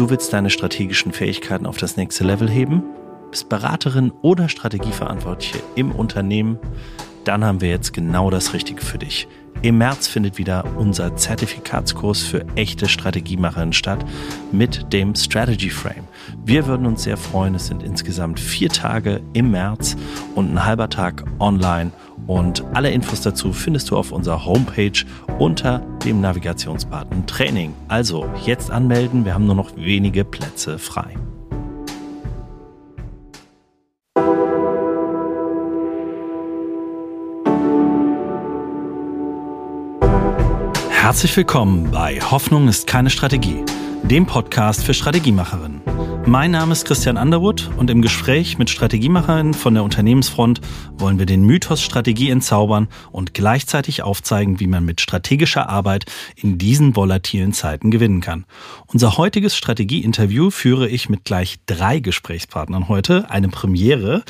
Du willst deine strategischen Fähigkeiten auf das nächste Level heben? Bist Beraterin oder Strategieverantwortliche im Unternehmen? Dann haben wir jetzt genau das Richtige für dich. Im März findet wieder unser Zertifikatskurs für echte Strategiemacherinnen statt mit dem Strategy Frame. Wir würden uns sehr freuen. Es sind insgesamt vier Tage im März und ein halber Tag online. Und alle Infos dazu findest du auf unserer Homepage unter dem Navigationsbutton Training. Also jetzt anmelden, wir haben nur noch wenige Plätze frei. Herzlich willkommen bei Hoffnung ist keine Strategie, dem Podcast für Strategiemacherinnen. Mein Name ist Christian Underwood und im Gespräch mit Strategiemacherinnen von der Unternehmensfront wollen wir den Mythos Strategie entzaubern und gleichzeitig aufzeigen, wie man mit strategischer Arbeit in diesen volatilen Zeiten gewinnen kann. Unser heutiges Strategieinterview führe ich mit gleich drei Gesprächspartnern heute, eine Premiere.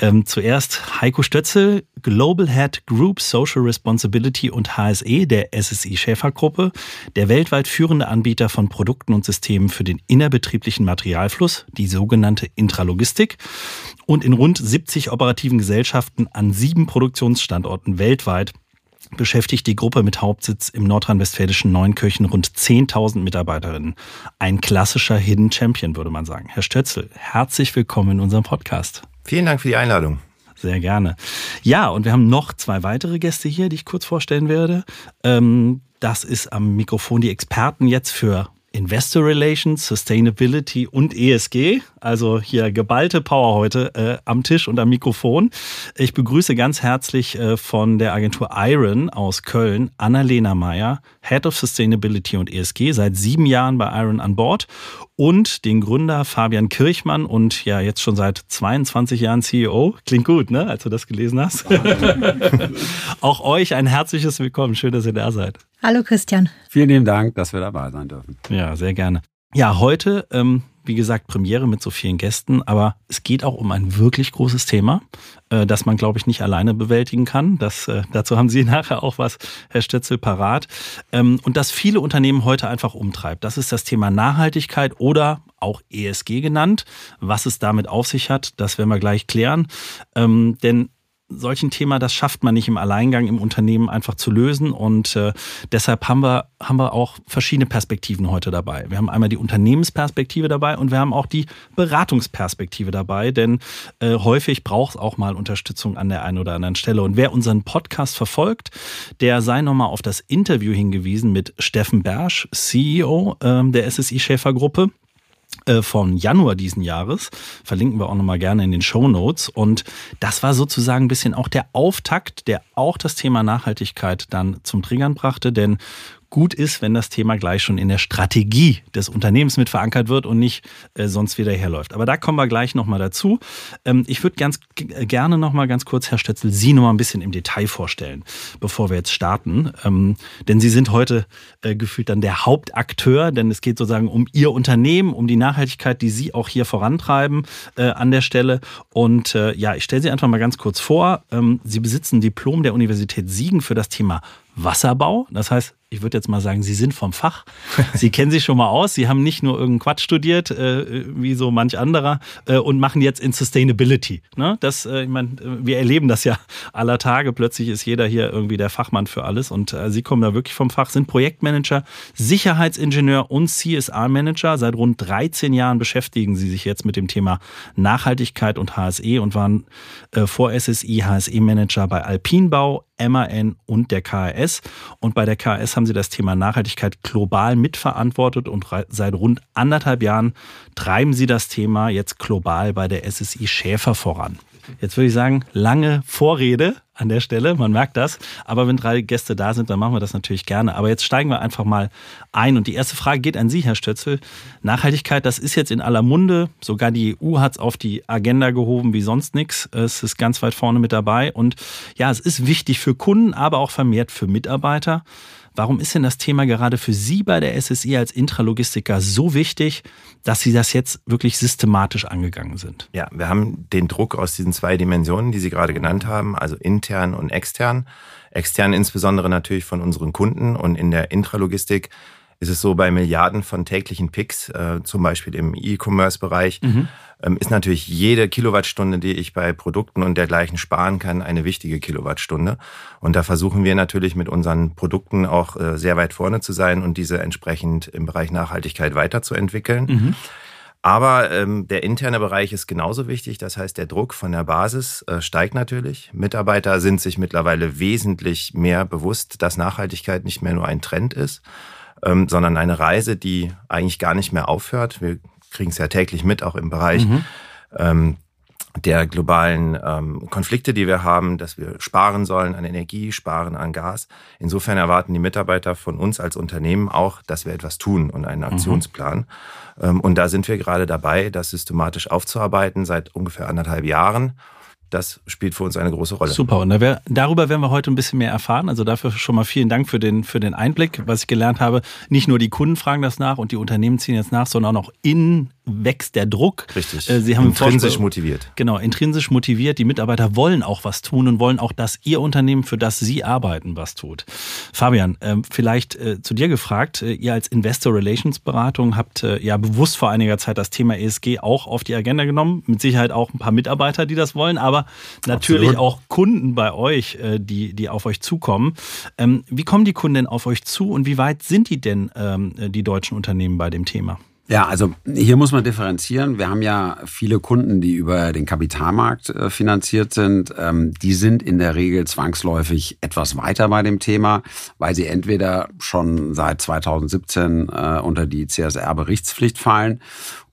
Ähm, zuerst Heiko Stötzel, Global Head Group Social Responsibility und HSE der SSI Schäfer Gruppe, der weltweit führende Anbieter von Produkten und Systemen für den innerbetrieblichen Materialfluss, die sogenannte Intralogistik, und in rund 70 operativen Gesellschaften an sieben Produktionsstandorten weltweit beschäftigt die Gruppe mit Hauptsitz im nordrhein-westfälischen Neunkirchen rund 10.000 Mitarbeiterinnen. Ein klassischer Hidden Champion, würde man sagen. Herr Stötzel, herzlich willkommen in unserem Podcast. Vielen Dank für die Einladung. Sehr gerne. Ja, und wir haben noch zwei weitere Gäste hier, die ich kurz vorstellen werde. Ähm, das ist am Mikrofon die Experten jetzt für Investor Relations, Sustainability und ESG. Also hier geballte Power heute äh, am Tisch und am Mikrofon. Ich begrüße ganz herzlich äh, von der Agentur Iron aus Köln Annalena Meyer, Head of Sustainability und ESG, seit sieben Jahren bei Iron an Bord und den Gründer Fabian Kirchmann und ja jetzt schon seit 22 Jahren CEO. Klingt gut, ne, als du das gelesen hast. Auch euch ein herzliches Willkommen. Schön, dass ihr da seid. Hallo Christian. Vielen lieben Dank, dass wir dabei sein dürfen. Ja, sehr gerne. Ja, heute, ähm, wie gesagt, Premiere mit so vielen Gästen, aber es geht auch um ein wirklich großes Thema, äh, das man, glaube ich, nicht alleine bewältigen kann. Das, äh, dazu haben Sie nachher auch was, Herr Stetzel, parat. Ähm, und das viele Unternehmen heute einfach umtreibt. Das ist das Thema Nachhaltigkeit oder auch ESG genannt. Was es damit auf sich hat, das werden wir gleich klären. Ähm, denn solchen Thema, das schafft man nicht im Alleingang im Unternehmen einfach zu lösen. Und äh, deshalb haben wir, haben wir auch verschiedene Perspektiven heute dabei. Wir haben einmal die Unternehmensperspektive dabei und wir haben auch die Beratungsperspektive dabei, denn äh, häufig braucht es auch mal Unterstützung an der einen oder anderen Stelle. Und wer unseren Podcast verfolgt, der sei nochmal auf das Interview hingewiesen mit Steffen Bersch, CEO äh, der SSI Schäfer Gruppe äh, von Januar diesen Jahres. Verlinken wir auch nochmal gerne in den Show Notes. Und das war sozusagen ein bisschen auch der Auftakt, der auch das Thema Nachhaltigkeit dann zum Triggern brachte. Denn gut ist, wenn das Thema gleich schon in der Strategie des Unternehmens mit verankert wird und nicht äh, sonst wieder herläuft. Aber da kommen wir gleich nochmal dazu. Ähm, ich würde ganz äh, gerne nochmal ganz kurz, Herr Stötzel, Sie nochmal ein bisschen im Detail vorstellen, bevor wir jetzt starten. Ähm, denn Sie sind heute äh, gefühlt dann der Hauptakteur, denn es geht sozusagen um Ihr Unternehmen, um die Nachhaltigkeit, die Sie auch hier vorantreiben äh, an der Stelle. Und äh, ja, ich stelle Sie einfach mal ganz kurz vor. Ähm, Sie besitzen ein Diplom der Universität Siegen für das Thema Wasserbau. Das heißt, ich würde jetzt mal sagen, Sie sind vom Fach. Sie kennen sich schon mal aus. Sie haben nicht nur irgendeinen Quatsch studiert, äh, wie so manch anderer, äh, und machen jetzt in Sustainability. Ne? Das, äh, ich meine, wir erleben das ja aller Tage. Plötzlich ist jeder hier irgendwie der Fachmann für alles. Und äh, Sie kommen da wirklich vom Fach, sind Projektmanager, Sicherheitsingenieur und CSR-Manager. Seit rund 13 Jahren beschäftigen Sie sich jetzt mit dem Thema Nachhaltigkeit und HSE und waren äh, vor SSI HSE-Manager bei Alpinbau, MAN und der KRS. Und bei der KRS haben sie das Thema Nachhaltigkeit global mitverantwortet und seit rund anderthalb Jahren treiben sie das Thema jetzt global bei der SSI Schäfer voran. Jetzt würde ich sagen, lange Vorrede an der Stelle, man merkt das. Aber wenn drei Gäste da sind, dann machen wir das natürlich gerne. Aber jetzt steigen wir einfach mal ein. Und die erste Frage geht an Sie, Herr Stötzel. Nachhaltigkeit, das ist jetzt in aller Munde. Sogar die EU hat es auf die Agenda gehoben wie sonst nichts. Es ist ganz weit vorne mit dabei. Und ja, es ist wichtig für Kunden, aber auch vermehrt für Mitarbeiter. Warum ist denn das Thema gerade für Sie bei der SSI als Intralogistiker so wichtig, dass Sie das jetzt wirklich systematisch angegangen sind? Ja, wir haben den Druck aus diesen zwei Dimensionen, die Sie gerade genannt haben, also intern und extern. Extern insbesondere natürlich von unseren Kunden und in der Intralogistik ist es so bei Milliarden von täglichen Picks, äh, zum Beispiel im E-Commerce-Bereich, mhm. Ähm, ist natürlich jede Kilowattstunde, die ich bei Produkten und dergleichen sparen kann, eine wichtige Kilowattstunde. Und da versuchen wir natürlich mit unseren Produkten auch äh, sehr weit vorne zu sein und diese entsprechend im Bereich Nachhaltigkeit weiterzuentwickeln. Mhm. Aber ähm, der interne Bereich ist genauso wichtig. Das heißt, der Druck von der Basis äh, steigt natürlich. Mitarbeiter sind sich mittlerweile wesentlich mehr bewusst, dass Nachhaltigkeit nicht mehr nur ein Trend ist, ähm, sondern eine Reise, die eigentlich gar nicht mehr aufhört. Wir kriegen es ja täglich mit, auch im Bereich mhm. ähm, der globalen ähm, Konflikte, die wir haben, dass wir sparen sollen an Energie, sparen an Gas. Insofern erwarten die Mitarbeiter von uns als Unternehmen auch, dass wir etwas tun und einen mhm. Aktionsplan. Mhm. Ähm, und da sind wir gerade dabei, das systematisch aufzuarbeiten seit ungefähr anderthalb Jahren das spielt für uns eine große Rolle. Super. Und darüber werden wir heute ein bisschen mehr erfahren. Also dafür schon mal vielen Dank für den, für den Einblick. Was ich gelernt habe, nicht nur die Kunden fragen das nach und die Unternehmen ziehen jetzt nach, sondern auch in wächst der Druck. Richtig. Äh, Sie haben intrinsisch motiviert. Genau, intrinsisch motiviert. Die Mitarbeiter wollen auch was tun und wollen auch, dass Ihr Unternehmen, für das Sie arbeiten, was tut. Fabian, ähm, vielleicht äh, zu dir gefragt. Äh, ihr als Investor Relations Beratung habt ja bewusst vor einiger Zeit das Thema ESG auch auf die Agenda genommen. Mit Sicherheit auch ein paar Mitarbeiter, die das wollen, aber natürlich Absolut. auch Kunden bei euch, die, die auf euch zukommen. Ähm, wie kommen die Kunden denn auf euch zu und wie weit sind die denn, ähm, die deutschen Unternehmen bei dem Thema? Ja, also hier muss man differenzieren. Wir haben ja viele Kunden, die über den Kapitalmarkt äh, finanziert sind. Ähm, die sind in der Regel zwangsläufig etwas weiter bei dem Thema, weil sie entweder schon seit 2017 äh, unter die CSR-Berichtspflicht fallen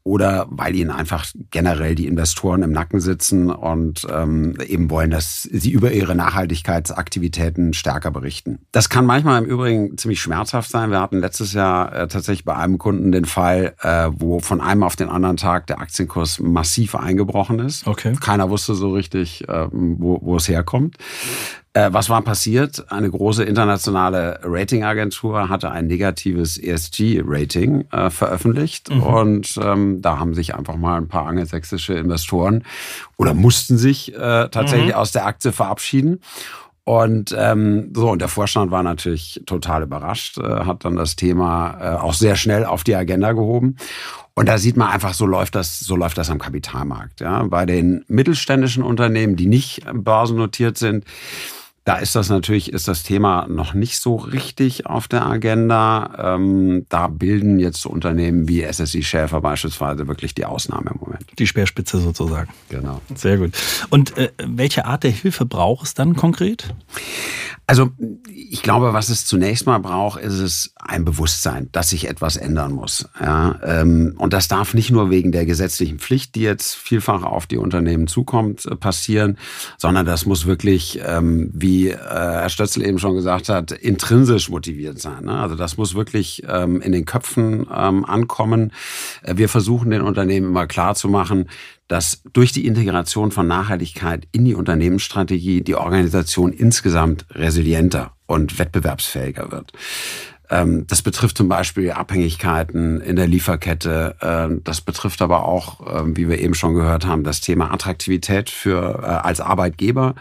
oder weil ihnen einfach generell die Investoren im Nacken sitzen und ähm, eben wollen, dass sie über ihre Nachhaltigkeitsaktivitäten stärker berichten. Das kann manchmal im Übrigen ziemlich schmerzhaft sein. Wir hatten letztes Jahr äh, tatsächlich bei einem Kunden den Fall, äh, wo von einem auf den anderen Tag der Aktienkurs massiv eingebrochen ist. Okay. Keiner wusste so richtig, äh, wo, wo es herkommt. Äh, was war passiert? Eine große internationale Ratingagentur hatte ein negatives ESG-Rating äh, veröffentlicht mhm. und ähm, da haben sich einfach mal ein paar angelsächsische Investoren oder mussten sich äh, tatsächlich mhm. aus der Aktie verabschieden. Und ähm, so, und der Vorstand war natürlich total überrascht, äh, hat dann das Thema äh, auch sehr schnell auf die Agenda gehoben. Und da sieht man einfach, so läuft das, so läuft das am Kapitalmarkt. Ja. Bei den mittelständischen Unternehmen, die nicht börsennotiert sind, da ist das natürlich, ist das Thema noch nicht so richtig auf der Agenda. Ähm, da bilden jetzt Unternehmen wie SSI Schäfer beispielsweise wirklich die Ausnahme im Moment. Die Speerspitze sozusagen. Genau. Sehr gut. Und äh, welche Art der Hilfe braucht es dann konkret? Also ich glaube, was es zunächst mal braucht, ist es ein Bewusstsein, dass sich etwas ändern muss. Ja, ähm, und das darf nicht nur wegen der gesetzlichen Pflicht, die jetzt vielfach auf die Unternehmen zukommt, äh, passieren, sondern das muss wirklich, ähm, wie äh, Herr Stötzel eben schon gesagt hat, intrinsisch motiviert sein. Ne? Also das muss wirklich ähm, in den Köpfen ankommen. Äh, wir versuchen den Unternehmen immer klar zu machen, dass durch die Integration von Nachhaltigkeit in die Unternehmensstrategie die Organisation insgesamt resilienter und wettbewerbsfähiger wird. Ähm, das betrifft zum Beispiel Abhängigkeiten in der Lieferkette. Ähm, das betrifft aber auch, ähm, wie wir eben schon gehört haben, das Thema Attraktivität für äh, als Arbeitgeber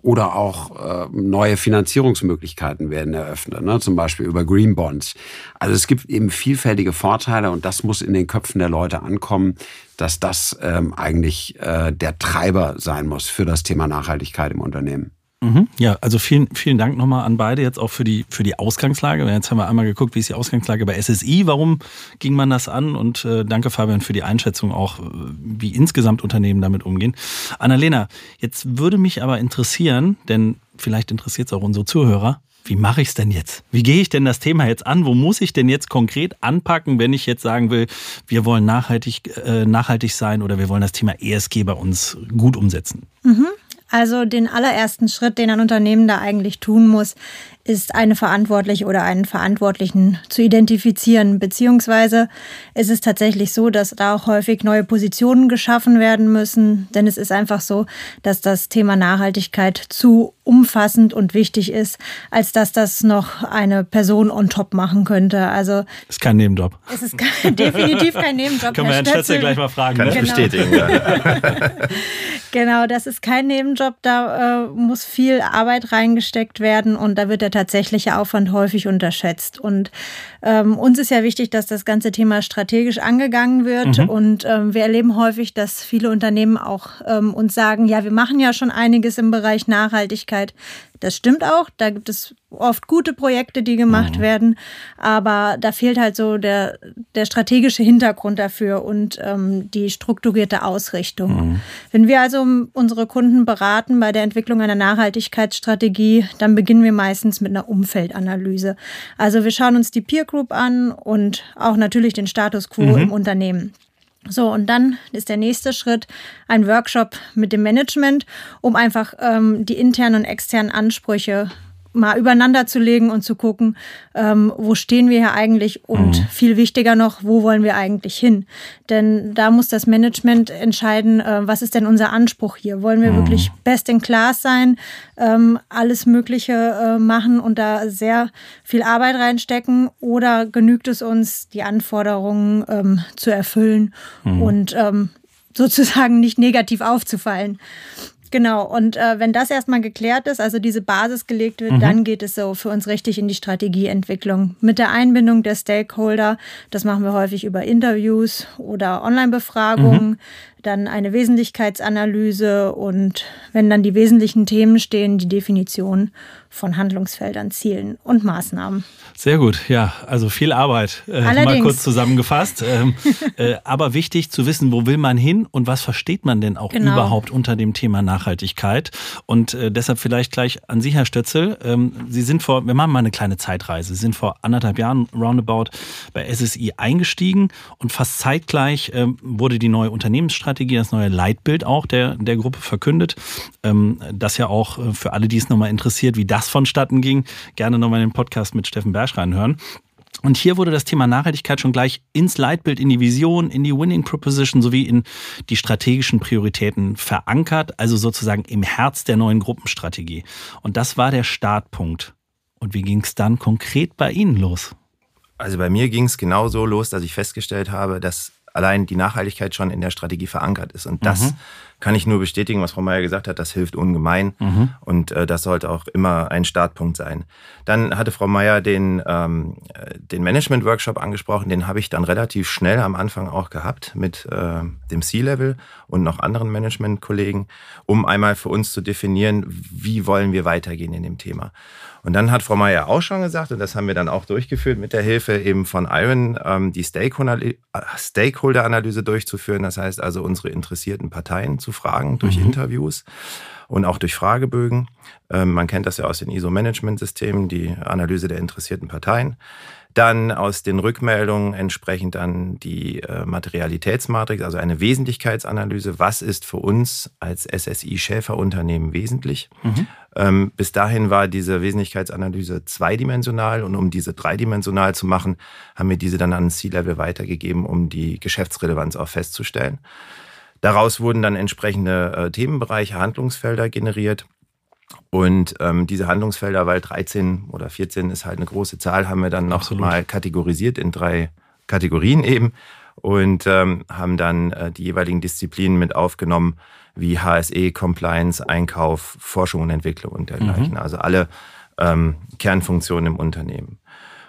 oder auch neue Finanzierungsmöglichkeiten werden eröffnet, ne? zum Beispiel über Green Bonds. Also es gibt eben vielfältige Vorteile und das muss in den Köpfen der Leute ankommen, dass das eigentlich äh, der Treiber sein muss für das Thema Nachhaltigkeit im Unternehmen. Mhm. Ja, also vielen, vielen Dank nochmal an beide jetzt auch für die, für die Ausgangslage. Jetzt haben wir einmal geguckt, wie ist die Ausgangslage bei SSI, warum ging man das an? Und äh, danke Fabian für die Einschätzung auch, äh, wie insgesamt Unternehmen damit umgehen. Annalena, jetzt würde mich aber interessieren, denn vielleicht interessiert es auch unsere Zuhörer, wie mache ich es denn jetzt? Wie gehe ich denn das Thema jetzt an? Wo muss ich denn jetzt konkret anpacken, wenn ich jetzt sagen will, wir wollen nachhaltig, äh, nachhaltig sein oder wir wollen das Thema ESG bei uns gut umsetzen? Mhm. Also den allerersten Schritt, den ein Unternehmen da eigentlich tun muss, ist eine Verantwortliche oder einen Verantwortlichen zu identifizieren. Beziehungsweise ist es tatsächlich so, dass da auch häufig neue Positionen geschaffen werden müssen. Denn es ist einfach so, dass das Thema Nachhaltigkeit zu umfassend und wichtig ist, als dass das noch eine Person on top machen könnte. Also ist kein Nebenjob. Es ist definitiv kein Nebenjob. Können wir Herrn Stötzel gleich mal fragen. Kann ich genau. bestätigen. Ja. Genau, das ist kein Nebenjob, da äh, muss viel Arbeit reingesteckt werden und da wird der tatsächliche Aufwand häufig unterschätzt. Und ähm, uns ist ja wichtig, dass das ganze Thema strategisch angegangen wird mhm. und ähm, wir erleben häufig, dass viele Unternehmen auch ähm, uns sagen, ja, wir machen ja schon einiges im Bereich Nachhaltigkeit. Das stimmt auch, da gibt es oft gute Projekte, die gemacht mhm. werden, aber da fehlt halt so der, der strategische Hintergrund dafür und ähm, die strukturierte Ausrichtung. Mhm. Wenn wir also unsere Kunden beraten bei der Entwicklung einer Nachhaltigkeitsstrategie, dann beginnen wir meistens mit einer Umfeldanalyse. Also wir schauen uns die Peer Group an und auch natürlich den Status quo mhm. im Unternehmen. So, und dann ist der nächste Schritt ein Workshop mit dem Management, um einfach ähm, die internen und externen Ansprüche mal übereinander zu legen und zu gucken, ähm, wo stehen wir hier eigentlich und mhm. viel wichtiger noch, wo wollen wir eigentlich hin? Denn da muss das Management entscheiden, äh, was ist denn unser Anspruch hier? Wollen wir mhm. wirklich best in class sein, ähm, alles Mögliche äh, machen und da sehr viel Arbeit reinstecken oder genügt es uns, die Anforderungen ähm, zu erfüllen mhm. und ähm, sozusagen nicht negativ aufzufallen? Genau, und äh, wenn das erstmal geklärt ist, also diese Basis gelegt wird, mhm. dann geht es so für uns richtig in die Strategieentwicklung. Mit der Einbindung der Stakeholder, das machen wir häufig über Interviews oder Online-Befragungen, mhm. dann eine Wesentlichkeitsanalyse und wenn dann die wesentlichen Themen stehen, die Definition von Handlungsfeldern, Zielen und Maßnahmen. Sehr gut, ja, also viel Arbeit, äh, mal kurz zusammengefasst. ähm, äh, aber wichtig zu wissen, wo will man hin und was versteht man denn auch genau. überhaupt unter dem Thema Nachhaltigkeit. Und äh, deshalb vielleicht gleich an Sie, Herr Stötzel. Ähm, Sie sind vor, wir machen mal eine kleine Zeitreise. Sie sind vor anderthalb Jahren roundabout bei SSI eingestiegen und fast zeitgleich ähm, wurde die neue Unternehmensstrategie, das neue Leitbild auch der, der Gruppe verkündet. Ähm, das ja auch äh, für alle, die es nochmal interessiert, wie das das vonstatten ging, gerne nochmal den Podcast mit Steffen Bersch reinhören. Und hier wurde das Thema Nachhaltigkeit schon gleich ins Leitbild, in die Vision, in die Winning Proposition sowie in die strategischen Prioritäten verankert, also sozusagen im Herz der neuen Gruppenstrategie. Und das war der Startpunkt. Und wie ging es dann konkret bei Ihnen los? Also bei mir ging es genau so los, dass ich festgestellt habe, dass allein die Nachhaltigkeit schon in der Strategie verankert ist. Und das mhm kann ich nur bestätigen, was Frau Meier gesagt hat, das hilft ungemein mhm. und äh, das sollte auch immer ein Startpunkt sein. Dann hatte Frau Meier den, ähm, den Management-Workshop angesprochen, den habe ich dann relativ schnell am Anfang auch gehabt mit äh, dem C-Level und noch anderen Management-Kollegen, um einmal für uns zu definieren, wie wollen wir weitergehen in dem Thema. Und dann hat Frau Meier auch schon gesagt, und das haben wir dann auch durchgeführt mit der Hilfe eben von Iron, ähm, die Stakeholder-Analyse durchzuführen. Das heißt also unsere interessierten Parteien zu fragen durch mhm. Interviews und auch durch Fragebögen. Ähm, man kennt das ja aus den ISO-Management-Systemen, die Analyse der interessierten Parteien. Dann aus den Rückmeldungen entsprechend dann die äh, Materialitätsmatrix, also eine Wesentlichkeitsanalyse. Was ist für uns als SSI-Schäferunternehmen wesentlich? Mhm. Ähm, bis dahin war diese Wesentlichkeitsanalyse zweidimensional und um diese dreidimensional zu machen, haben wir diese dann an C-Level weitergegeben, um die Geschäftsrelevanz auch festzustellen. Daraus wurden dann entsprechende äh, Themenbereiche, Handlungsfelder generiert. Und ähm, diese Handlungsfelder, weil 13 oder 14 ist halt eine große Zahl, haben wir dann noch Absolut. mal kategorisiert in drei Kategorien eben und ähm, haben dann äh, die jeweiligen Disziplinen mit aufgenommen, wie HSE, Compliance, Einkauf, Forschung und Entwicklung und dergleichen. Mhm. Also alle ähm, Kernfunktionen im Unternehmen.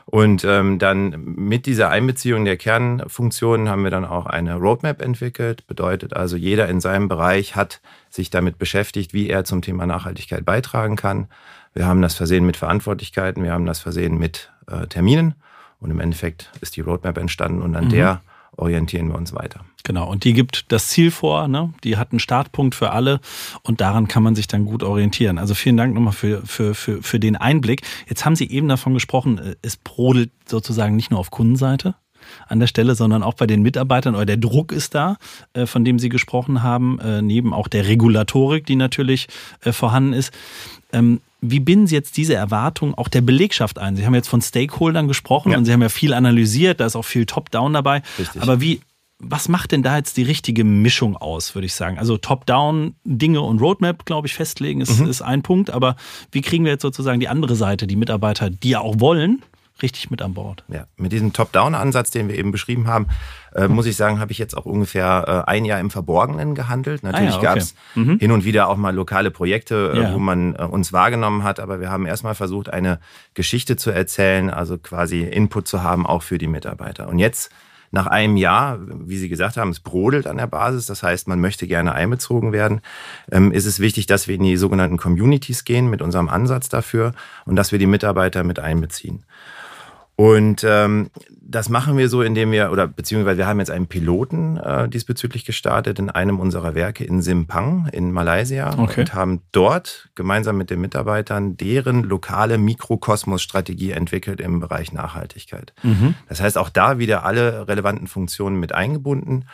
Und ähm, dann mit dieser Einbeziehung der Kernfunktionen haben wir dann auch eine Roadmap entwickelt. Bedeutet also, jeder in seinem Bereich hat sich damit beschäftigt, wie er zum Thema Nachhaltigkeit beitragen kann. Wir haben das versehen mit Verantwortlichkeiten, wir haben das versehen mit äh, Terminen. Und im Endeffekt ist die Roadmap entstanden und an mhm. der orientieren wir uns weiter. Genau, und die gibt das Ziel vor, ne? die hat einen Startpunkt für alle und daran kann man sich dann gut orientieren. Also vielen Dank nochmal für, für, für, für den Einblick. Jetzt haben Sie eben davon gesprochen, äh, es brodelt sozusagen nicht nur auf Kundenseite, an der Stelle, sondern auch bei den Mitarbeitern oder der Druck ist da, äh, von dem Sie gesprochen haben, äh, neben auch der Regulatorik, die natürlich vorhanden ist. Wie binden Sie jetzt diese Erwartung auch der Belegschaft ein? Sie haben jetzt von Stakeholdern gesprochen ja. und Sie haben ja viel analysiert, da ist auch viel Top-Down dabei. Richtig. Aber wie, was macht denn da jetzt die richtige Mischung aus, würde ich sagen? Also Top-Down Dinge und Roadmap, glaube ich, festlegen ist, mhm. ist ein Punkt. Aber wie kriegen wir jetzt sozusagen die andere Seite, die Mitarbeiter, die ja auch wollen, richtig mit an Bord. Ja, mit diesem Top-Down-Ansatz, den wir eben beschrieben haben, äh, muss ich sagen, habe ich jetzt auch ungefähr äh, ein Jahr im Verborgenen gehandelt. Natürlich ah ja, okay. gab es mhm. hin und wieder auch mal lokale Projekte, äh, ja. wo man äh, uns wahrgenommen hat, aber wir haben erstmal versucht, eine Geschichte zu erzählen, also quasi Input zu haben, auch für die Mitarbeiter. Und jetzt nach einem Jahr, wie Sie gesagt haben, es brodelt an der Basis, das heißt, man möchte gerne einbezogen werden, ähm, ist es wichtig, dass wir in die sogenannten Communities gehen mit unserem Ansatz dafür und dass wir die Mitarbeiter mit einbeziehen. Und ähm, das machen wir so, indem wir, oder beziehungsweise wir haben jetzt einen Piloten äh, diesbezüglich gestartet in einem unserer Werke in Simpang in Malaysia okay. und haben dort gemeinsam mit den Mitarbeitern deren lokale Mikrokosmos-Strategie entwickelt im Bereich Nachhaltigkeit. Mhm. Das heißt, auch da wieder alle relevanten Funktionen mit eingebunden,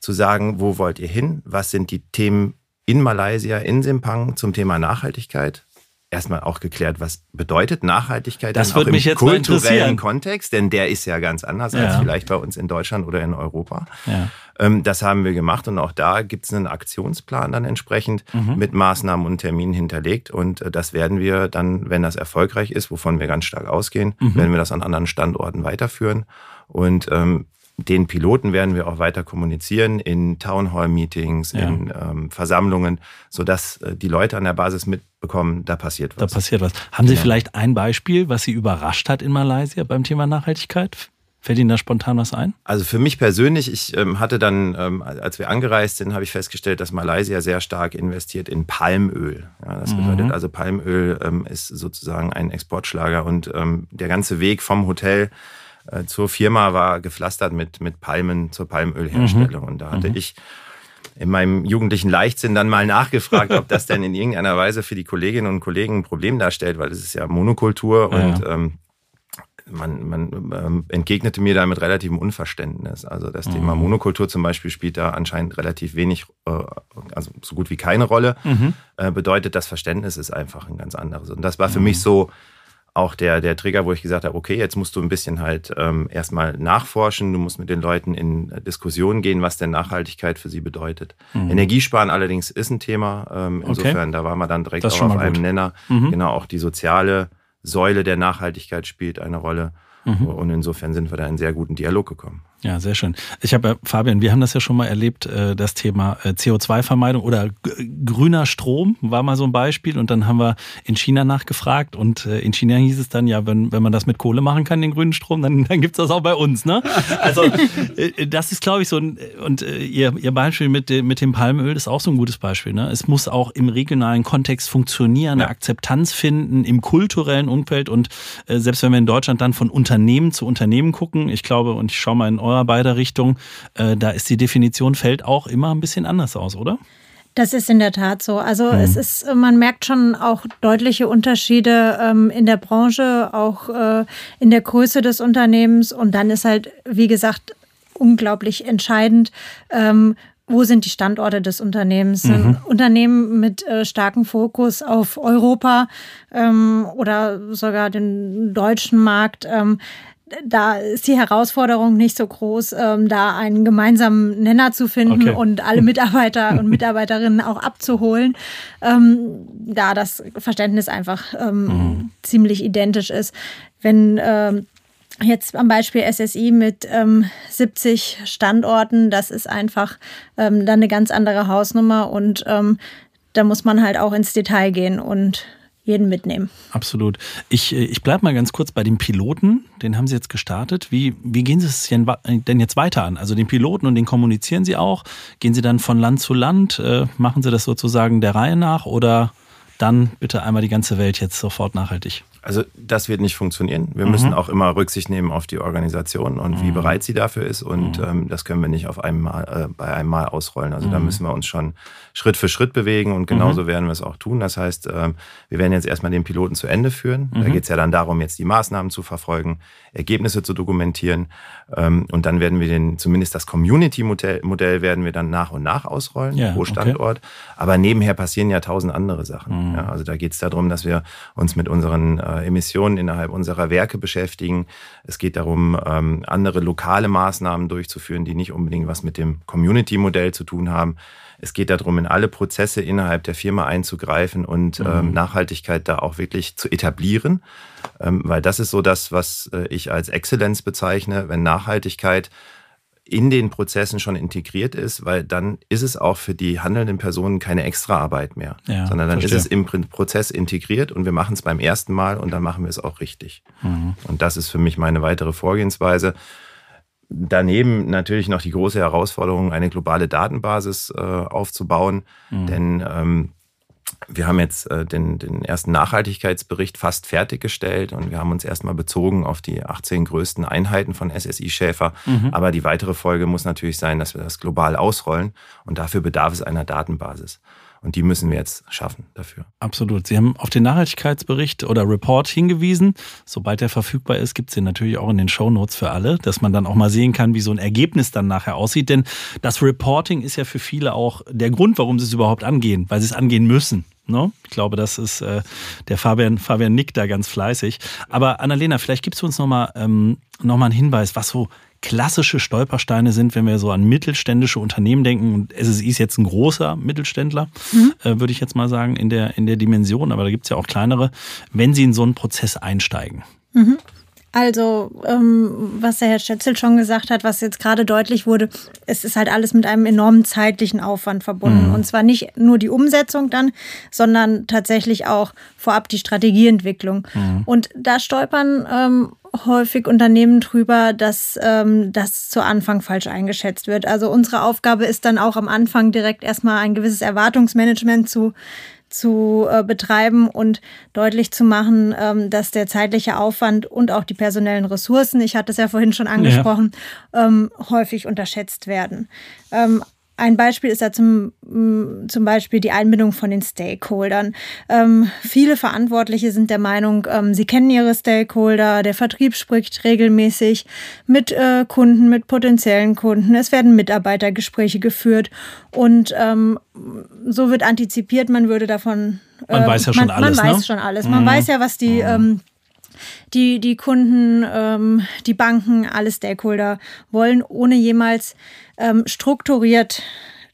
zu sagen, wo wollt ihr hin, was sind die Themen in Malaysia, in Simpang zum Thema Nachhaltigkeit erstmal auch geklärt, was bedeutet Nachhaltigkeit das wird auch mich im jetzt kulturellen Kontext, denn der ist ja ganz anders ja. als vielleicht bei uns in Deutschland oder in Europa. Ja. Ähm, das haben wir gemacht und auch da gibt es einen Aktionsplan dann entsprechend mhm. mit Maßnahmen und Terminen hinterlegt und äh, das werden wir dann, wenn das erfolgreich ist, wovon wir ganz stark ausgehen, mhm. werden wir das an anderen Standorten weiterführen und ähm, den Piloten werden wir auch weiter kommunizieren in Townhall-Meetings, ja. in ähm, Versammlungen, sodass äh, die Leute an der Basis mitbekommen, da passiert was. Da passiert was. Haben Sie genau. vielleicht ein Beispiel, was Sie überrascht hat in Malaysia beim Thema Nachhaltigkeit? Fällt Ihnen da spontan was ein? Also für mich persönlich, ich ähm, hatte dann, ähm, als wir angereist sind, habe ich festgestellt, dass Malaysia sehr stark investiert in Palmöl. Ja, das mhm. bedeutet also, Palmöl ähm, ist sozusagen ein Exportschlager und ähm, der ganze Weg vom Hotel äh, zur Firma war gepflastert mit, mit Palmen zur Palmölherstellung. Mhm. Und da hatte mhm. ich in meinem jugendlichen Leichtsinn dann mal nachgefragt, ob das denn in irgendeiner Weise für die Kolleginnen und Kollegen ein Problem darstellt, weil es ist ja Monokultur ja. und ähm, man, man ähm, entgegnete mir da mit relativem Unverständnis. Also das mhm. Thema Monokultur zum Beispiel spielt da anscheinend relativ wenig, äh, also so gut wie keine Rolle. Mhm. Äh, bedeutet, das Verständnis ist einfach ein ganz anderes. Und das war für mhm. mich so auch der, der Trigger, wo ich gesagt habe, okay, jetzt musst du ein bisschen halt ähm, erstmal nachforschen, du musst mit den Leuten in Diskussionen gehen, was denn Nachhaltigkeit für sie bedeutet. Mhm. Energiesparen allerdings ist ein Thema. Ähm, insofern, okay. da waren wir dann direkt auch auf einem Nenner. Mhm. Genau, auch die soziale Säule der Nachhaltigkeit spielt eine Rolle. Mhm. Und insofern sind wir da in sehr guten Dialog gekommen. Ja, sehr schön. Ich habe, Fabian, wir haben das ja schon mal erlebt, äh, das Thema äh, CO2-Vermeidung oder grüner Strom war mal so ein Beispiel. Und dann haben wir in China nachgefragt und äh, in China hieß es dann, ja, wenn, wenn man das mit Kohle machen kann, den grünen Strom, dann, dann gibt's das auch bei uns. Ne? Also das ist, glaube ich, so ein, und ihr, ihr Beispiel mit, mit dem Palmöl ist auch so ein gutes Beispiel. Ne? Es muss auch im regionalen Kontext funktionieren, eine Akzeptanz finden, im kulturellen Umfeld und selbst wenn wir in Deutschland dann von Unternehmen zu Unternehmen gucken, ich glaube, und ich schaue mal in eure eurer beider Richtung, äh, da ist die Definition fällt auch immer ein bisschen anders aus, oder? Das ist in der Tat so. Also mhm. es ist, man merkt schon auch deutliche Unterschiede ähm, in der Branche, auch äh, in der Größe des Unternehmens. Und dann ist halt, wie gesagt, unglaublich entscheidend, ähm, wo sind die Standorte des Unternehmens? Mhm. Unternehmen mit äh, starkem Fokus auf Europa ähm, oder sogar den deutschen Markt. Ähm, da ist die Herausforderung nicht so groß, ähm, da einen gemeinsamen Nenner zu finden okay. und alle Mitarbeiter und Mitarbeiterinnen auch abzuholen, ähm, da das Verständnis einfach ähm, mhm. ziemlich identisch ist. Wenn ähm, Jetzt am Beispiel SSI mit ähm, 70 Standorten, das ist einfach ähm, dann eine ganz andere Hausnummer und ähm, da muss man halt auch ins Detail gehen und jeden mitnehmen. Absolut. Ich, äh, ich bleibe mal ganz kurz bei dem Piloten. Den haben Sie jetzt gestartet. Wie, wie gehen Sie es denn jetzt weiter an? Also den Piloten und den kommunizieren Sie auch? Gehen Sie dann von Land zu Land? Äh, machen Sie das sozusagen der Reihe nach oder dann bitte einmal die ganze Welt jetzt sofort nachhaltig? Also das wird nicht funktionieren. Wir mhm. müssen auch immer Rücksicht nehmen auf die Organisation und mhm. wie bereit sie dafür ist. Und mhm. ähm, das können wir nicht auf einmal äh, bei einem Mal ausrollen. Also da mhm. müssen wir uns schon Schritt für Schritt bewegen und genauso mhm. werden wir es auch tun. Das heißt, ähm, wir werden jetzt erstmal den Piloten zu Ende führen. Da mhm. geht es ja dann darum, jetzt die Maßnahmen zu verfolgen, Ergebnisse zu dokumentieren. Ähm, und dann werden wir den, zumindest das Community-Modell Modell werden wir dann nach und nach ausrollen ja, pro Standort. Okay. Aber nebenher passieren ja tausend andere Sachen. Ja, also da geht es darum, dass wir uns mit unseren äh, Emissionen innerhalb unserer Werke beschäftigen. Es geht darum, ähm, andere lokale Maßnahmen durchzuführen, die nicht unbedingt was mit dem Community-Modell zu tun haben. Es geht darum, in alle Prozesse innerhalb der Firma einzugreifen und mhm. ähm, Nachhaltigkeit da auch wirklich zu etablieren. Ähm, weil das ist so das, was äh, ich als Exzellenz bezeichne, wenn Nachhaltigkeit in den Prozessen schon integriert ist, weil dann ist es auch für die handelnden Personen keine Extraarbeit mehr, ja, sondern dann verstehe. ist es im Prozess integriert und wir machen es beim ersten Mal und dann machen wir es auch richtig. Mhm. Und das ist für mich meine weitere Vorgehensweise. Daneben natürlich noch die große Herausforderung, eine globale Datenbasis äh, aufzubauen, mhm. denn ähm, wir haben jetzt äh, den, den ersten Nachhaltigkeitsbericht fast fertiggestellt und wir haben uns erstmal bezogen auf die 18 größten Einheiten von SSI Schäfer. Mhm. Aber die weitere Folge muss natürlich sein, dass wir das global ausrollen und dafür bedarf es einer Datenbasis. Und die müssen wir jetzt schaffen dafür. Absolut. Sie haben auf den Nachhaltigkeitsbericht oder Report hingewiesen. Sobald der verfügbar ist, gibt es den natürlich auch in den Show Notes für alle, dass man dann auch mal sehen kann, wie so ein Ergebnis dann nachher aussieht. Denn das Reporting ist ja für viele auch der Grund, warum sie es überhaupt angehen, weil sie es angehen müssen. No? Ne? Ich glaube, das ist äh, der Fabian, Fabian nickt da ganz fleißig. Aber Annalena, vielleicht gibst du uns nochmal ähm, noch einen Hinweis, was so klassische Stolpersteine sind, wenn wir so an mittelständische Unternehmen denken. Und SSI ist jetzt ein großer Mittelständler, mhm. äh, würde ich jetzt mal sagen, in der, in der Dimension. Aber da gibt es ja auch kleinere, wenn sie in so einen Prozess einsteigen. Mhm. Also, ähm, was der Herr Stetzel schon gesagt hat, was jetzt gerade deutlich wurde, es ist halt alles mit einem enormen zeitlichen Aufwand verbunden. Mhm. Und zwar nicht nur die Umsetzung dann, sondern tatsächlich auch vorab die Strategieentwicklung. Mhm. Und da stolpern ähm, häufig Unternehmen drüber, dass ähm, das zu Anfang falsch eingeschätzt wird. Also unsere Aufgabe ist dann auch am Anfang direkt erstmal ein gewisses Erwartungsmanagement zu zu äh, betreiben und deutlich zu machen, ähm, dass der zeitliche Aufwand und auch die personellen Ressourcen, ich hatte es ja vorhin schon angesprochen, ja. ähm, häufig unterschätzt werden. Ähm, ein Beispiel ist da zum, mm, zum Beispiel die Einbindung von den Stakeholdern. Ähm, viele Verantwortliche sind der Meinung, ähm, sie kennen ihre Stakeholder, der Vertrieb spricht regelmäßig mit äh, Kunden, mit potenziellen Kunden, es werden Mitarbeitergespräche geführt und ähm, so wird antizipiert, man würde davon. Äh, man weiß ja schon man, alles. Man weiß ne? schon alles. Man mhm. weiß ja, was die. Mhm die, die Kunden, ähm, die Banken, alle Stakeholder wollen, ohne jemals ähm, strukturiert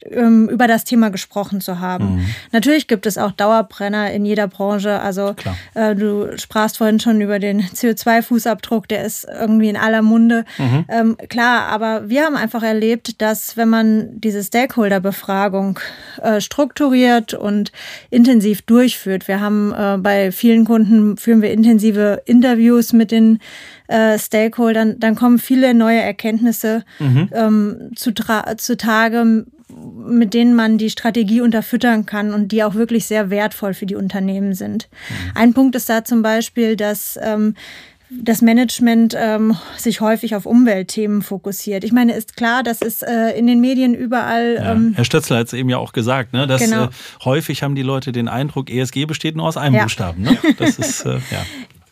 ähm, über das Thema gesprochen zu haben. Mhm. Natürlich gibt es auch Dauerbrenner in jeder Branche. Also äh, du sprachst vorhin schon über den CO2-Fußabdruck, der ist irgendwie in aller Munde. Mhm. Ähm, klar, aber wir haben einfach erlebt, dass wenn man diese Stakeholder-Befragung äh, strukturiert und intensiv durchführt, wir haben äh, bei vielen Kunden führen wir intensive Interviews mit den äh, Stakeholdern, dann kommen viele neue Erkenntnisse mhm. ähm, zu, zutage, mit denen man die Strategie unterfüttern kann und die auch wirklich sehr wertvoll für die Unternehmen sind. Mhm. Ein Punkt ist da zum Beispiel, dass ähm, das Management ähm, sich häufig auf Umweltthemen fokussiert. Ich meine, ist klar, das ist äh, in den Medien überall. Ja, ähm, Herr Stötzler hat es eben ja auch gesagt, ne, dass genau. äh, häufig haben die Leute den Eindruck, ESG besteht nur aus einem ja. Buchstaben. Ne? Das ist äh, ja.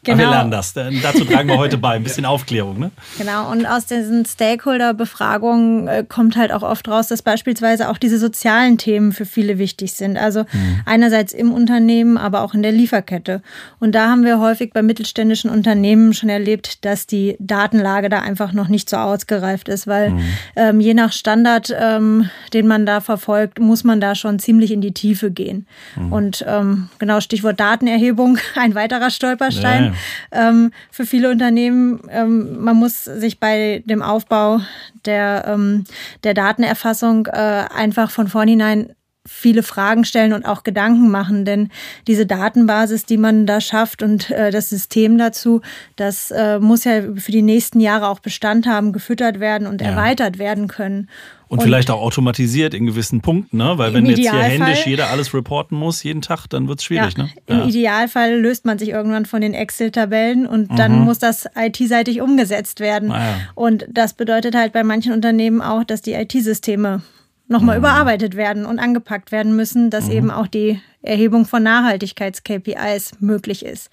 Genau. wir lernen das. Dazu tragen wir heute bei. Ein bisschen Aufklärung. Ne? Genau. Und aus diesen Stakeholder-Befragungen äh, kommt halt auch oft raus, dass beispielsweise auch diese sozialen Themen für viele wichtig sind. Also mhm. einerseits im Unternehmen, aber auch in der Lieferkette. Und da haben wir häufig bei mittelständischen Unternehmen schon erlebt, dass die Datenlage da einfach noch nicht so ausgereift ist, weil mhm. ähm, je nach Standard, ähm, den man da verfolgt, muss man da schon ziemlich in die Tiefe gehen. Mhm. Und ähm, genau Stichwort Datenerhebung, ein weiterer Stolperstein. Ja ähm, für viele Unternehmen. Ähm, man muss sich bei dem Aufbau der, ähm, der Datenerfassung äh, einfach von vornherein viele Fragen stellen und auch Gedanken machen, denn diese Datenbasis, die man da schafft und äh, das System dazu, das äh, muss ja für die nächsten Jahre auch Bestand haben, gefüttert werden und ja. erweitert werden können. Und, und, vielleicht auch automatisiert in gewissen Punkten, ne? Weil wenn jetzt hier händisch jeder alles reporten muss jeden Tag, dann wird es schwierig, ja, ne? Ja. Im Idealfall löst man sich irgendwann von den Excel-Tabellen und mhm. dann muss das IT-seitig umgesetzt werden. Ah. Und das bedeutet halt bei manchen Unternehmen auch, dass die IT-Systeme nochmal mhm. überarbeitet werden und angepackt werden müssen, dass mhm. eben auch die Erhebung von Nachhaltigkeits-KPIs möglich ist.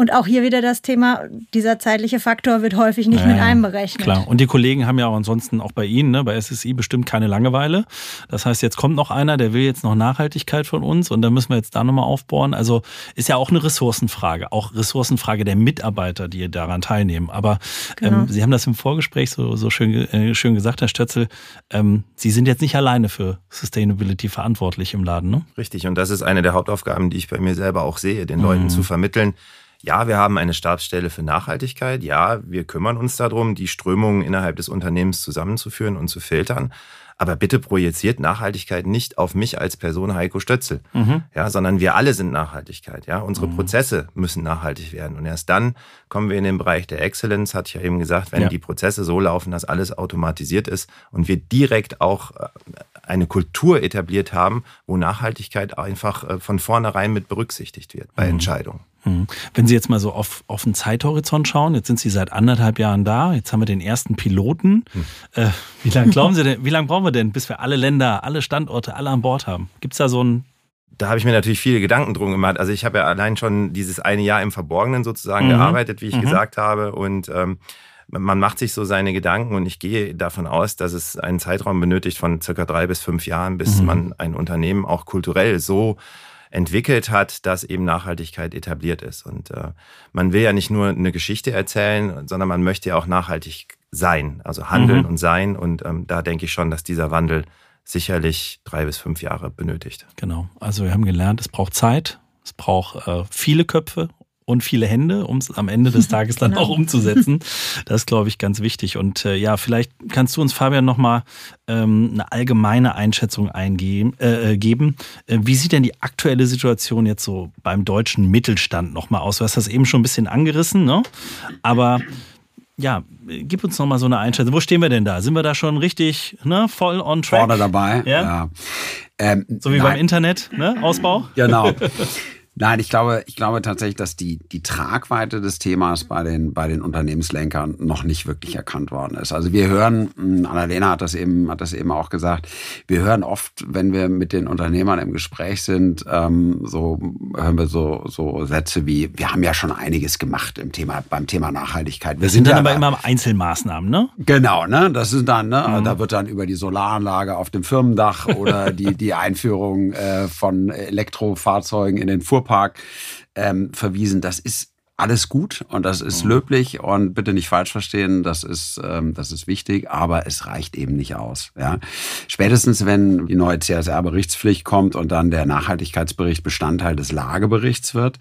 Und auch hier wieder das Thema, dieser zeitliche Faktor wird häufig nicht ja, mit einberechnet. Klar. Und die Kollegen haben ja auch ansonsten auch bei Ihnen, ne, bei SSI bestimmt keine Langeweile. Das heißt, jetzt kommt noch einer, der will jetzt noch Nachhaltigkeit von uns und da müssen wir jetzt da nochmal aufbohren. Also ist ja auch eine Ressourcenfrage, auch Ressourcenfrage der Mitarbeiter, die daran teilnehmen. Aber genau. ähm, Sie haben das im Vorgespräch so, so schön, äh, schön gesagt, Herr Stötzel. Ähm, Sie sind jetzt nicht alleine für Sustainability verantwortlich im Laden, ne? Richtig. Und das ist eine der Hauptaufgaben, die ich bei mir selber auch sehe, den mhm. Leuten zu vermitteln ja, wir haben eine Stabsstelle für Nachhaltigkeit. Ja, wir kümmern uns darum, die Strömungen innerhalb des Unternehmens zusammenzuführen und zu filtern. Aber bitte projiziert Nachhaltigkeit nicht auf mich als Person Heiko Stötzel, mhm. ja, sondern wir alle sind Nachhaltigkeit. Ja, unsere mhm. Prozesse müssen nachhaltig werden und erst dann kommen wir in den Bereich der Excellence. Hatte ich ja eben gesagt, wenn ja. die Prozesse so laufen, dass alles automatisiert ist und wir direkt auch äh, eine Kultur etabliert haben, wo Nachhaltigkeit einfach äh, von vornherein mit berücksichtigt wird bei mhm. Entscheidungen. Mhm. Wenn Sie jetzt mal so auf, auf den Zeithorizont schauen, jetzt sind Sie seit anderthalb Jahren da, jetzt haben wir den ersten Piloten. Hm. Äh, wie lange glauben Sie denn, wie lange brauchen wir denn, bis wir alle Länder, alle Standorte, alle an Bord haben? Gibt es da so ein da habe ich mir natürlich viele Gedanken drum gemacht. Also ich habe ja allein schon dieses eine Jahr im Verborgenen sozusagen mhm. gearbeitet, wie ich mhm. gesagt habe. Und ähm, man macht sich so seine Gedanken und ich gehe davon aus, dass es einen Zeitraum benötigt von circa drei bis fünf Jahren, bis mhm. man ein Unternehmen auch kulturell so entwickelt hat, dass eben Nachhaltigkeit etabliert ist. Und äh, man will ja nicht nur eine Geschichte erzählen, sondern man möchte ja auch nachhaltig sein, also handeln mhm. und sein. Und ähm, da denke ich schon, dass dieser Wandel sicherlich drei bis fünf Jahre benötigt. Genau. Also wir haben gelernt, es braucht Zeit, es braucht äh, viele Köpfe und viele Hände, um es am Ende des Tages dann genau. auch umzusetzen. Das ist, glaube ich, ganz wichtig. Und äh, ja, vielleicht kannst du uns, Fabian, nochmal ähm, eine allgemeine Einschätzung eingeben, äh, äh, geben. Äh, wie sieht denn die aktuelle Situation jetzt so beim deutschen Mittelstand nochmal aus? Du hast das eben schon ein bisschen angerissen, ne? Aber ja, gib uns nochmal so eine Einschätzung. Wo stehen wir denn da? Sind wir da schon richtig ne, voll on track? Vorne dabei, ja. ja. Ähm, so wie nein. beim Internet, ne? Ausbau? Genau. Nein, ich glaube, ich glaube tatsächlich, dass die, die Tragweite des Themas bei den, bei den Unternehmenslenkern noch nicht wirklich erkannt worden ist. Also wir hören, hm, Annalena hat das eben, hat das eben auch gesagt, wir hören oft, wenn wir mit den Unternehmern im Gespräch sind, ähm, so hören wir so, so Sätze wie, wir haben ja schon einiges gemacht im Thema, beim Thema Nachhaltigkeit. Wir das sind, sind dann ja aber immer Einzelmaßnahmen, ne? Genau, ne? Das sind dann, ne? Mhm. Da wird dann über die Solaranlage auf dem Firmendach oder die, die Einführung äh, von Elektrofahrzeugen in den Fuhrpark Fuhrpark ähm, verwiesen. Das ist alles gut und das ist mhm. löblich und bitte nicht falsch verstehen, das ist, ähm, das ist wichtig, aber es reicht eben nicht aus. Ja? Spätestens, wenn die neue CSR-Berichtspflicht kommt und dann der Nachhaltigkeitsbericht Bestandteil des Lageberichts wird,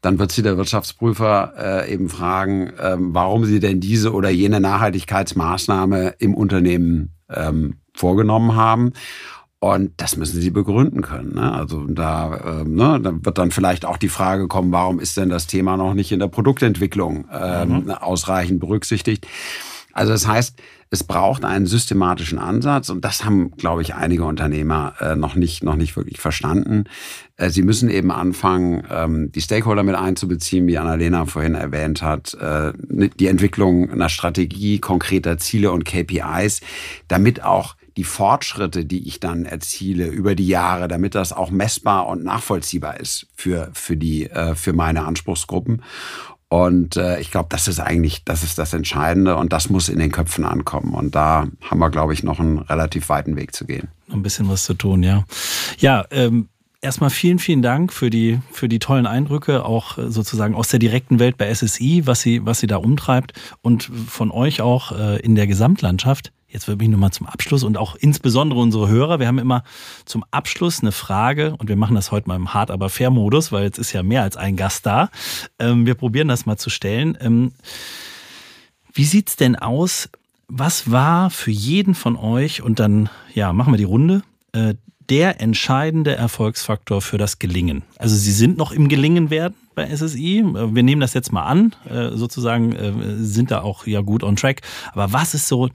dann wird sie der Wirtschaftsprüfer äh, eben fragen, ähm, warum sie denn diese oder jene Nachhaltigkeitsmaßnahme im Unternehmen ähm, vorgenommen haben. Und das müssen sie begründen können. Ne? Also da, ähm, ne, da wird dann vielleicht auch die Frage kommen, warum ist denn das Thema noch nicht in der Produktentwicklung ähm, mhm. ausreichend berücksichtigt? Also das heißt, es braucht einen systematischen Ansatz und das haben, glaube ich, einige Unternehmer äh, noch nicht noch nicht wirklich verstanden. Äh, sie müssen eben anfangen, ähm, die Stakeholder mit einzubeziehen, wie Annalena vorhin erwähnt hat, äh, die Entwicklung einer Strategie, konkreter Ziele und KPIs, damit auch die Fortschritte, die ich dann erziele über die Jahre, damit das auch messbar und nachvollziehbar ist für, für, die, äh, für meine Anspruchsgruppen. Und äh, ich glaube, das ist eigentlich, das ist das Entscheidende und das muss in den Köpfen ankommen. Und da haben wir, glaube ich, noch einen relativ weiten Weg zu gehen. Noch ein bisschen was zu tun, ja. Ja, ähm, erstmal vielen, vielen Dank für die, für die tollen Eindrücke, auch äh, sozusagen aus der direkten Welt bei SSI, was sie, was sie da umtreibt und von euch auch äh, in der Gesamtlandschaft. Jetzt würde mich nochmal zum Abschluss und auch insbesondere unsere Hörer. Wir haben immer zum Abschluss eine Frage und wir machen das heute mal im Hart aber fair Modus, weil jetzt ist ja mehr als ein Gast da. Ähm, wir probieren das mal zu stellen. Ähm, wie sieht's denn aus? Was war für jeden von euch und dann ja machen wir die Runde äh, der entscheidende Erfolgsfaktor für das Gelingen? Also Sie sind noch im Gelingen werden bei SSI. Wir nehmen das jetzt mal an, äh, sozusagen äh, sind da auch ja gut on track. Aber was ist so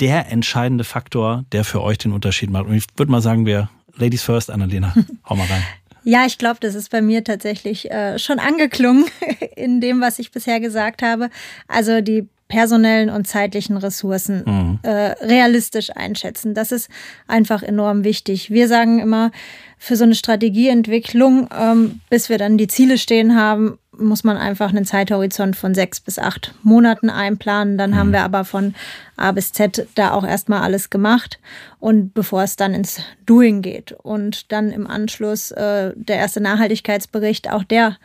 der entscheidende Faktor, der für euch den Unterschied macht. Und ich würde mal sagen, wir Ladies first, Annalena, hau mal rein. Ja, ich glaube, das ist bei mir tatsächlich äh, schon angeklungen in dem, was ich bisher gesagt habe. Also die personellen und zeitlichen Ressourcen mhm. äh, realistisch einschätzen. Das ist einfach enorm wichtig. Wir sagen immer, für so eine Strategieentwicklung, ähm, bis wir dann die Ziele stehen haben, muss man einfach einen Zeithorizont von sechs bis acht Monaten einplanen. Dann mhm. haben wir aber von A bis Z da auch erstmal alles gemacht und bevor es dann ins Doing geht. Und dann im Anschluss äh, der erste Nachhaltigkeitsbericht, auch der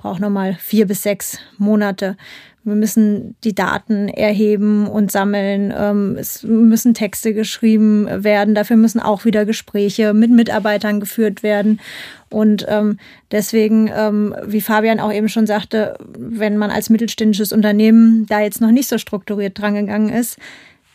braucht nochmal vier bis sechs Monate. Wir müssen die Daten erheben und sammeln. Ähm, es müssen Texte geschrieben werden. Dafür müssen auch wieder Gespräche mit Mitarbeitern geführt werden. Und ähm, deswegen, ähm, wie Fabian auch eben schon sagte, wenn man als mittelständisches Unternehmen da jetzt noch nicht so strukturiert drangegangen ist,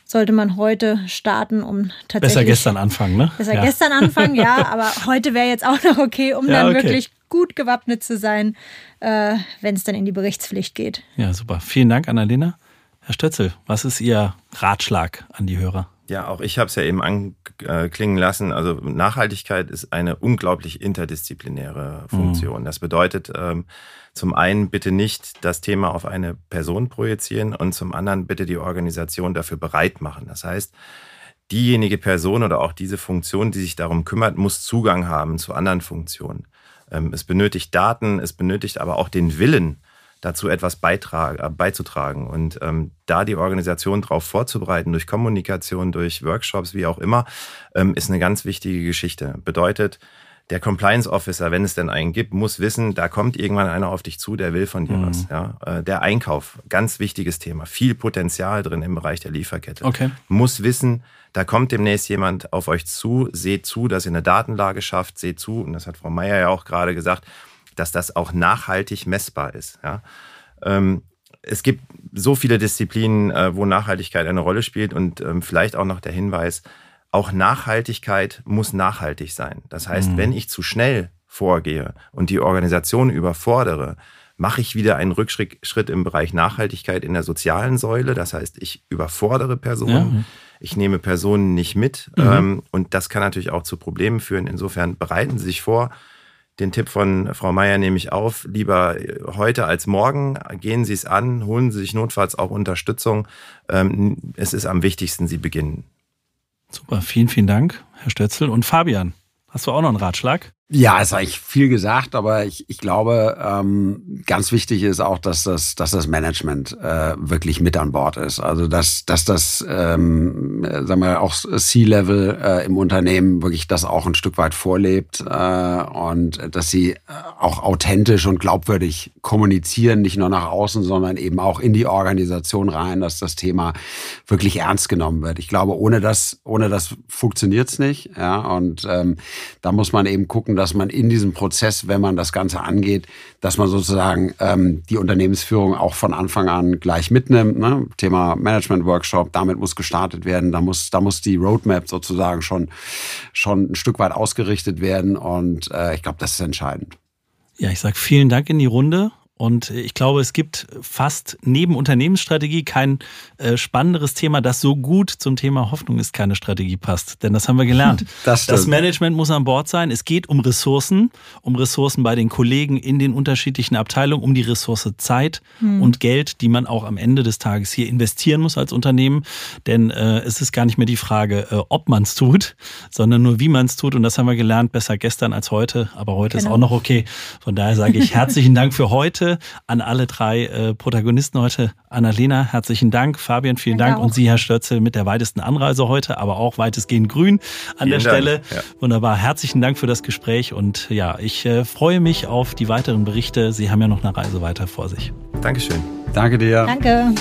sollte man heute starten, um tatsächlich. Besser gestern anfangen, ne? Besser ja. gestern anfangen, ja, aber heute wäre jetzt auch noch okay, um ja, dann okay. wirklich gut gewappnet zu sein, äh, wenn es dann in die Berichtspflicht geht. Ja, super. Vielen Dank, Annalena. Herr Stötzel, was ist Ihr Ratschlag an die Hörer? Ja, auch ich habe es ja eben anklingen lassen. Also Nachhaltigkeit ist eine unglaublich interdisziplinäre Funktion. Mhm. Das bedeutet ähm, zum einen bitte nicht das Thema auf eine Person projizieren und zum anderen bitte die Organisation dafür bereit machen. Das heißt, diejenige Person oder auch diese Funktion, die sich darum kümmert, muss Zugang haben zu anderen Funktionen. Ähm, es benötigt Daten, es benötigt aber auch den Willen, dazu etwas äh, beizutragen. Und ähm, da die Organisation darauf vorzubereiten, durch Kommunikation, durch Workshops, wie auch immer, ähm, ist eine ganz wichtige Geschichte. Bedeutet, der Compliance Officer, wenn es denn einen gibt, muss wissen, da kommt irgendwann einer auf dich zu, der will von dir mhm. was. Ja? Äh, der Einkauf, ganz wichtiges Thema, viel Potenzial drin im Bereich der Lieferkette. Okay. Muss wissen, da kommt demnächst jemand auf euch zu, seht zu, dass ihr eine Datenlage schafft, seht zu, und das hat Frau Meier ja auch gerade gesagt, dass das auch nachhaltig messbar ist. Ja? Ähm, es gibt so viele Disziplinen, äh, wo Nachhaltigkeit eine Rolle spielt und ähm, vielleicht auch noch der Hinweis, auch Nachhaltigkeit muss nachhaltig sein. Das heißt, mhm. wenn ich zu schnell vorgehe und die Organisation überfordere, mache ich wieder einen Rückschritt im Bereich Nachhaltigkeit in der sozialen Säule. Das heißt, ich überfordere Personen, ja. ich nehme Personen nicht mit mhm. ähm, und das kann natürlich auch zu Problemen führen. Insofern bereiten Sie sich vor. Den Tipp von Frau Meier nehme ich auf. Lieber heute als morgen. Gehen Sie es an, holen Sie sich notfalls auch Unterstützung. Ähm, es ist am wichtigsten, Sie beginnen. Super, vielen, vielen Dank, Herr Stötzel. Und Fabian, hast du auch noch einen Ratschlag? Ja, ist eigentlich viel gesagt, aber ich, ich glaube, ähm, ganz wichtig ist auch, dass das, dass das Management äh, wirklich mit an Bord ist. Also dass, dass das, ähm, sagen wir auch C-Level äh, im Unternehmen wirklich das auch ein Stück weit vorlebt äh, und dass sie äh, auch authentisch und glaubwürdig kommunizieren, nicht nur nach außen, sondern eben auch in die Organisation rein, dass das Thema wirklich ernst genommen wird. Ich glaube, ohne das, ohne das funktioniert's nicht. Ja, und ähm, da muss man eben gucken dass man in diesem Prozess, wenn man das Ganze angeht, dass man sozusagen ähm, die Unternehmensführung auch von Anfang an gleich mitnimmt. Ne? Thema Management-Workshop, damit muss gestartet werden, da muss, da muss die Roadmap sozusagen schon, schon ein Stück weit ausgerichtet werden und äh, ich glaube, das ist entscheidend. Ja, ich sage vielen Dank in die Runde und ich glaube, es gibt fast neben Unternehmensstrategie kein äh, spannenderes Thema, das so gut zum Thema Hoffnung ist keine Strategie passt. Denn das haben wir gelernt. Das, das, Management muss an Bord sein. Es geht um Ressourcen, um Ressourcen bei den Kollegen in den unterschiedlichen Abteilungen, um die Ressource Zeit hm. und Geld, die man auch am Ende des Tages hier investieren muss als Unternehmen. Denn äh, es ist gar nicht mehr die Frage, äh, ob man es tut, sondern nur wie man es tut. Und das haben wir gelernt, besser gestern als heute. Aber heute genau. ist auch noch okay. Von daher sage ich herzlichen Dank für heute heute an alle drei äh, Protagonisten heute. Annalena, herzlichen Dank. Fabian, vielen Danke Dank. Auch. Und Sie, Herr Störzel, mit der weitesten Anreise heute, aber auch weitestgehend grün an vielen der Stelle. Ja. Wunderbar. Herzlichen Dank für das Gespräch. Und ja, ich äh, freue mich auf die weiteren Berichte. Sie haben ja noch eine Reise weiter vor sich. Dankeschön. Danke dir. Danke.